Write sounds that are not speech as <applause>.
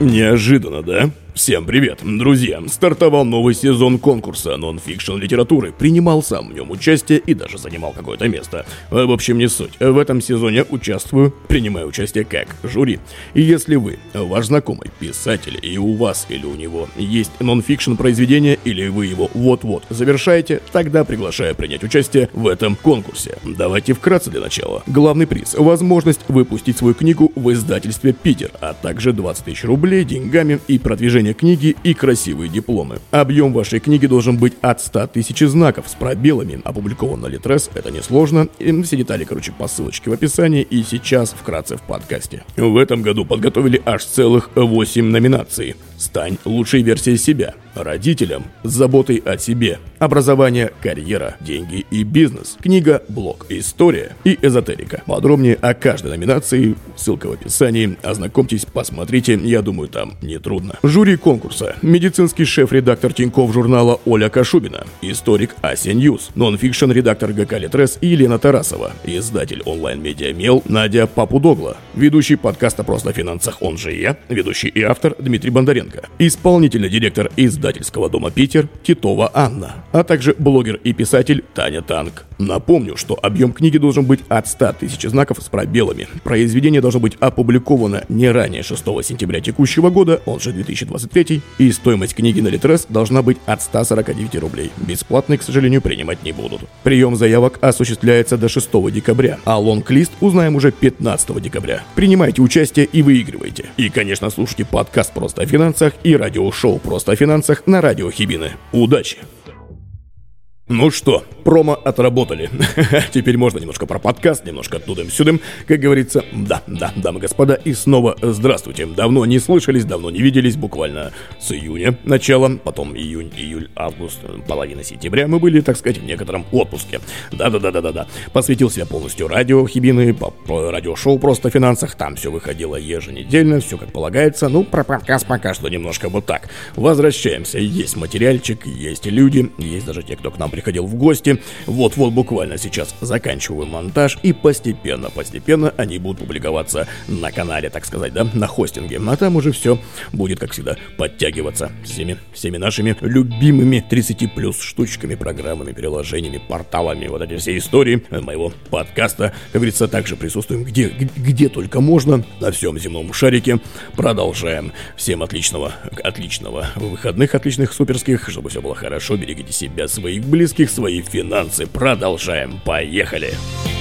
Неожиданно, да? Всем привет, друзья! Стартовал новый сезон конкурса нон-фикшн литературы. Принимал сам в нем участие и даже занимал какое-то место. Э, в общем, не суть. В этом сезоне участвую, принимаю участие как жюри. И если вы, ваш знакомый, писатель, и у вас или у него есть нон-фикшн произведение, или вы его вот-вот завершаете, тогда приглашаю принять участие в этом конкурсе. Давайте вкратце для начала. Главный приз – возможность выпустить свою книгу в издательстве «Питер», а также 20 тысяч рублей деньгами и продвижение книги и красивые дипломы. Объем вашей книги должен быть от 100 тысяч знаков с пробелами. Опубликован на Литрес, это несложно. И все детали, короче, по ссылочке в описании и сейчас вкратце в подкасте. В этом году подготовили аж целых 8 номинаций. Стань лучшей версией себя. Родителям, забота о себе. Образование, карьера, деньги и бизнес. Книга, блог, история и эзотерика. Подробнее о каждой номинации, ссылка в описании. Ознакомьтесь, посмотрите, я думаю, там нетрудно. Жюри конкурса. Медицинский шеф-редактор Тиньков журнала Оля Кашубина. Историк Ася Ньюс. Нонфикшн редактор ГК Литрес Елена Тарасова. Издатель онлайн-медиа Мел Надя Папудогла. Ведущий подкаста «Просто о финансах» он же я. Ведущий и автор Дмитрий Бондаренко. Исполнительный директор издательского дома «Питер» Титова Анна, а также блогер и писатель Таня Танк. Напомню, что объем книги должен быть от 100 тысяч знаков с пробелами. Произведение должно быть опубликовано не ранее 6 сентября текущего года, он же 2023, и стоимость книги на Литрес должна быть от 149 рублей. Бесплатные, к сожалению, принимать не будут. Прием заявок осуществляется до 6 декабря, а лонг-лист узнаем уже 15 декабря. Принимайте участие и выигрывайте. И, конечно, слушайте подкаст «Просто о финансах» и радиошоу «Просто о финансах» на радио Хибины. Удачи! Ну что, промо отработали. <laughs> Теперь можно немножко про подкаст, немножко тудым-сюдым. Как говорится, да, да, дамы и господа, и снова здравствуйте. Давно не слышались, давно не виделись, буквально с июня начала, потом июнь, июль, август, половина сентября мы были, так сказать, в некотором отпуске. Да-да-да-да-да-да. Посвятил себя полностью радио Хибины, радиошоу просто финансах, там все выходило еженедельно, все как полагается. Ну, про подкаст пока что немножко вот так. Возвращаемся, есть материальчик, есть люди, есть даже те, кто к нам приходит приходил в гости. Вот-вот буквально сейчас заканчиваю монтаж и постепенно-постепенно они будут публиковаться на канале, так сказать, да, на хостинге. А там уже все будет, как всегда, подтягиваться всеми, всеми нашими любимыми 30 плюс штучками, программами, приложениями, порталами, вот эти все истории моего подкаста. Как говорится, также присутствуем где, где только можно, на всем земном шарике. Продолжаем. Всем отличного, отличного выходных, отличных суперских, чтобы все было хорошо, берегите себя, своих близких близких свои финансы. Продолжаем. Поехали! Поехали!